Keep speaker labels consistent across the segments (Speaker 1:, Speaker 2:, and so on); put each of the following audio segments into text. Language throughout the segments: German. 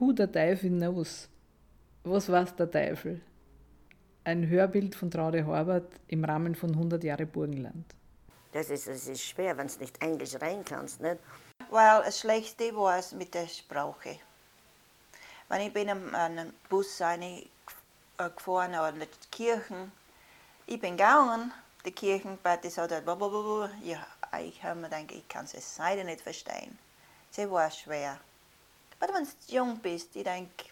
Speaker 1: Who der Teufel knows? Was weiß der Teufel? Ein Hörbild von Traude Horvath im Rahmen von 100 Jahre Burgenland.
Speaker 2: Das ist, das ist schwer, wenn du nicht Englisch rein kannst, nicht?
Speaker 3: Weil das Schlechte war es mit der Sprache. Wenn ich bin an Bus rein, gefahren oder in die Kirchen, ich bin gegangen, die Kirchen, aber das hat ja, ich habe mir gedacht, ich kann es Seite nicht verstehen. Sie war schwer. Aber wenn du jung bist, ich denke,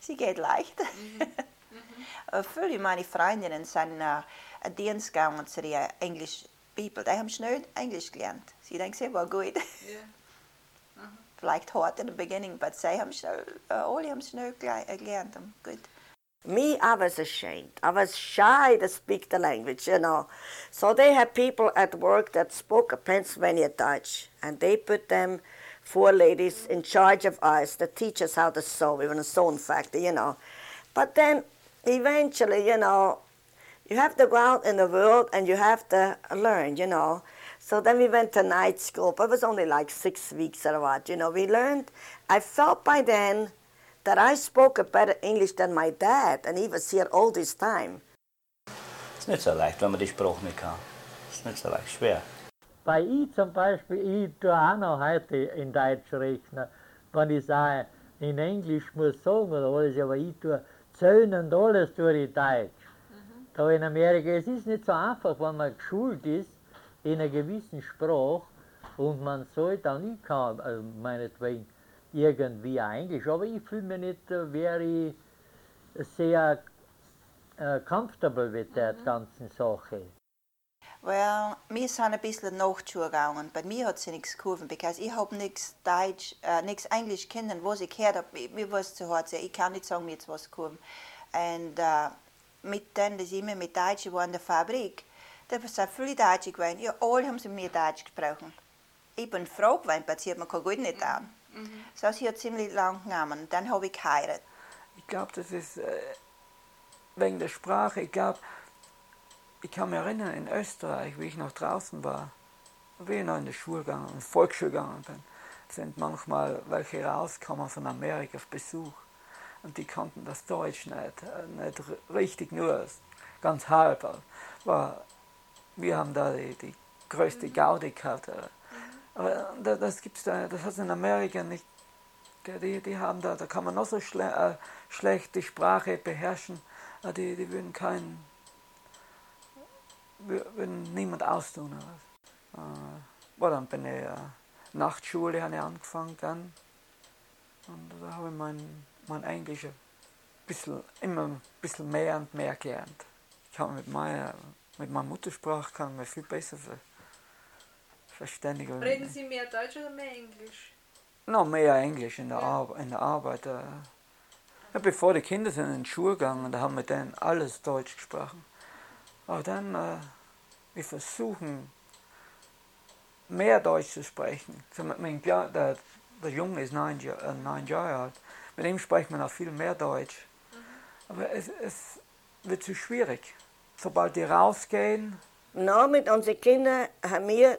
Speaker 3: sie geht leicht. Mhm. Mhm. Viele meiner Freundinnen sind uh, Dienst gegangen zu der Englisch People. Die haben schnell Englisch gelernt. Sie denken, sie war gut. Yeah. -huh. Vielleicht hart in the beginning, aber sie haben schnell, uh, alle haben schnell gelernt. Gut.
Speaker 2: Me, I was ashamed. I was shy to speak the language, you know. So they had people at work that spoke Pennsylvania Dutch, and they put them four ladies in charge of us that teach us how to sew. We were in a sewing factory, you know. But then eventually, you know, you have to go out in the world and you have to learn, you know. So then we went to night school, but it was only like six weeks or what, you know. We learned, I felt by then that I spoke a better English than my dad, and he was here all this time.
Speaker 4: Ist nicht so leicht, wenn man die Sprache nicht kann. Es ist so leicht, schwer.
Speaker 5: Bei ich zum Beispiel, ich tue auch noch heute in Deutsch rechnen, wenn ich sage, in Englisch muss sagen oder alles, aber ich tue zählen und alles tue ich Deutsch. Mhm. Da in Amerika, es ist nicht so einfach, wenn man geschult ist in einer gewissen Sprache und man soll dann nicht kann, also meinetwegen, irgendwie Englisch, aber ich fühle mich nicht uh, very sehr uh, comfortable mit der mhm. ganzen Sache.
Speaker 3: Well, wir sind ein bisschen nachgegangen. Bei mir hat sie nichts geholfen, weil ich habe nichts Deutsch, äh, nichts Englisch kennen, was ich gehört habe. Mir war es zu hart. Ich kann nicht sagen, mir jetzt was geholfen. Und äh, mit denen, dass ich immer mit Deutsch war in der Fabrik, da sind viele Deutsche gewesen. Ja, alle haben sie mir Deutsch gesprochen. Ich bin froh gewesen, weil sie hat mir kein Gut nicht an. Mhm. Das hat ziemlich lang genommen. Dann habe ich geheiratet.
Speaker 6: Ich glaube, das ist äh, wegen der Sprache. Ich glaube, ich kann mich erinnern, in Österreich, wie ich noch draußen war, wie ich noch in die Schule gegangen, in die Volksschule gegangen bin, sind manchmal welche rausgekommen von Amerika auf Besuch. Und die konnten das Deutsch nicht, äh, nicht richtig, nur ganz halb. Aber wir haben da die, die größte mhm. Gaudi gehabt. Äh. Aber das gibt's da, das hat es in Amerika nicht. Die, die haben da, da kann man noch so schle äh, schlecht die Sprache beherrschen, äh, die, die würden keinen würden niemand austun. Äh, war dann bei der äh, Nachtschule habe ich angefangen dann. Und da habe ich mein, mein Englisch ein bisschen, immer ein bisschen mehr und mehr gelernt. Ich kann mit meiner, mit meiner Muttersprache kann man viel besser verständigen.
Speaker 7: Reden Sie mehr Deutsch oder mehr Englisch?
Speaker 6: Noch mehr Englisch in der, ja. Ar in der Arbeit. Äh. Ja, bevor die Kinder sind in den Schule gegangen, da haben wir dann alles Deutsch gesprochen. Aber dann, äh, wir versuchen, mehr Deutsch zu sprechen. So, mein, der, der Junge ist neun, äh, neun Jahre alt. Mit ihm spricht man auch viel mehr Deutsch. Mhm. Aber es, es wird zu schwierig. Sobald die rausgehen.
Speaker 2: Na, mit unseren Kindern haben wir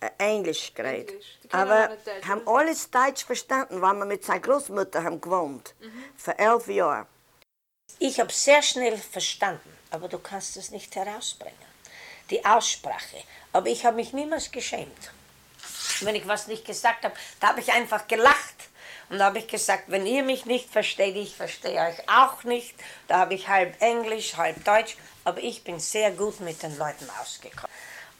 Speaker 2: äh, Englisch geredet. Aber haben alles Deutsch verstanden, weil wir mit seiner Großmutter haben gewohnt. Mhm. Für elf Jahre.
Speaker 8: Ich habe sehr schnell verstanden aber du kannst es nicht herausbringen. Die Aussprache. Aber ich habe mich niemals geschämt. Wenn ich was nicht gesagt habe, da habe ich einfach gelacht. Und da habe ich gesagt, wenn ihr mich nicht versteht, ich verstehe euch auch nicht. Da habe ich halb Englisch, halb Deutsch, aber ich bin sehr gut mit den Leuten ausgekommen.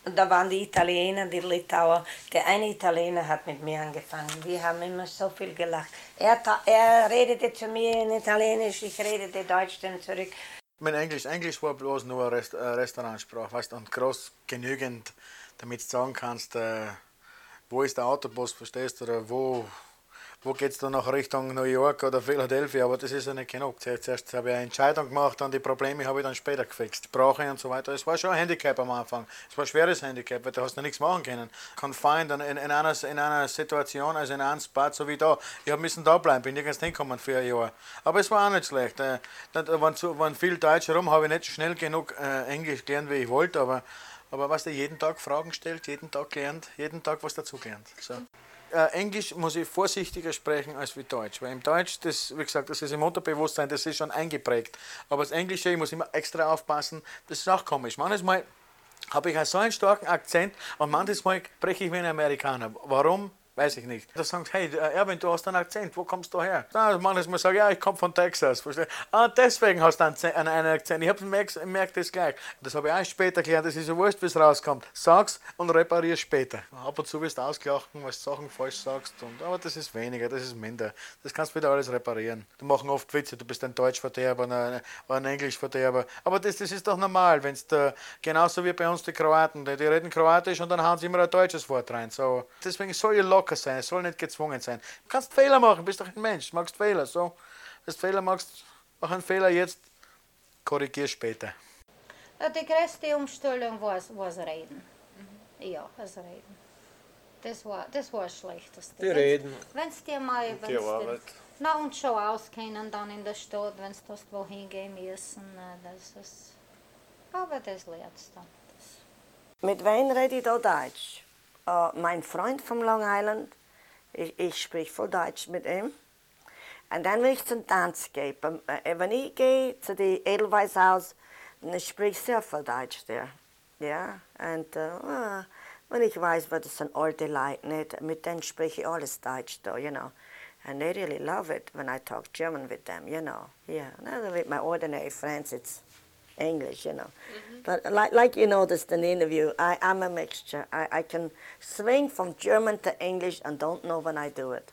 Speaker 8: Und da waren die Italiener, die Litauer. Der eine Italiener hat mit mir angefangen. Wir haben immer so viel gelacht. Er, er redete zu mir in Italienisch, ich redete Deutsch dann zurück.
Speaker 9: Mein Englisch, Englisch war bloß nur Rest, äh, Restaurantsprache, weißt und groß genügend, damit du sagen kannst, äh, wo ist der Autobus, verstehst du, oder wo wo geht es dann noch Richtung New York oder Philadelphia, aber das ist ja nicht genug. Zuerst habe ich eine Entscheidung gemacht, dann die Probleme habe ich dann später gefixt. Sprache und so weiter. Es war schon ein Handicap am Anfang. Es war ein schweres Handicap, weil du hast noch nichts machen können. Confined in, in, einer, in einer Situation, also in einem Spot, so wie da. Ich habe müssen da bleiben, bin nirgends hingekommen für ein Jahr. Aber es war auch nicht schlecht. Äh, da waren, zu, waren viel Deutsch herum, habe ich nicht schnell genug äh, Englisch gelernt, wie ich wollte, aber aber was du jeden Tag Fragen stellt, jeden Tag gelernt, jeden Tag was dazu gelernt. So. Äh, Englisch muss ich vorsichtiger sprechen als wie Deutsch. Weil im Deutsch, das, wie gesagt, das ist im Unterbewusstsein, das ist schon eingeprägt. Aber das Englische, ich muss immer extra aufpassen, das ist auch komisch. Manchmal habe ich so einen starken Akzent und manchmal spreche ich wie ein Amerikaner. Warum? Weiß ich nicht. Da sagt, hey, äh, Erwin, du hast einen Akzent, wo kommst du her? Na, manchmal sage ich, ja, ich komme von Texas. Ah, deswegen hast du einen, einen Akzent. Ich habe merkt merk das gleich. Das habe ich auch später gelernt, das ist ja wurscht, wie es rauskommt. Sag's und reparier später. Ab und zu wirst du ausgelacht, weil du Sachen falsch sagst. Und, aber das ist weniger, das ist minder. Das kannst du wieder alles reparieren. Du machen oft Witze, du bist ein Deutschverderber oder ein Englischverderber. Aber das, das ist doch normal, wenn es genauso wie bei uns die Kroaten, die, die reden Kroatisch und dann hauen sie immer ein deutsches Wort rein. So, deswegen soll ihr locker sein, es soll nicht gezwungen sein. Du kannst Fehler machen, bist doch ein Mensch, du magst Fehler. So, wenn du Fehler machst, mach einen Fehler jetzt, korrigier später.
Speaker 10: Ja, die größte Umstellung war das Reden. Ja, das Reden. Das war das, war das Schlechteste.
Speaker 11: Die Reden.
Speaker 10: Wenn es dir mal.
Speaker 11: Und die Arbeit.
Speaker 10: Na, und schon auskennen dann in der Stadt, wenn du wohin gehen müssen. na, Das ist. Aber das lernst du dann.
Speaker 2: Mit wem rede ich da Deutsch? Äh, mein Freund vom Long Island, ich, ich spreche voll Deutsch mit ihm. Und dann, wenn ich zum Tanz gehe, beim- äh, wenn ich gehe zu dem Edelweißhaus, dann spreche ich sehr viel Deutsch da. Ja, und ah, wenn ich weiß, was das sind alte Leute, nicht, mit denen spreche ich alles Deutsch da, you know. And they really love it when I talk German with them, you know. Yeah, now with my ordinary friends, it's English, you know. Mm-hmm. But like, like you noticed in the interview, I, I'm a mixture. I, I can swing from German to English and don't know when I do it.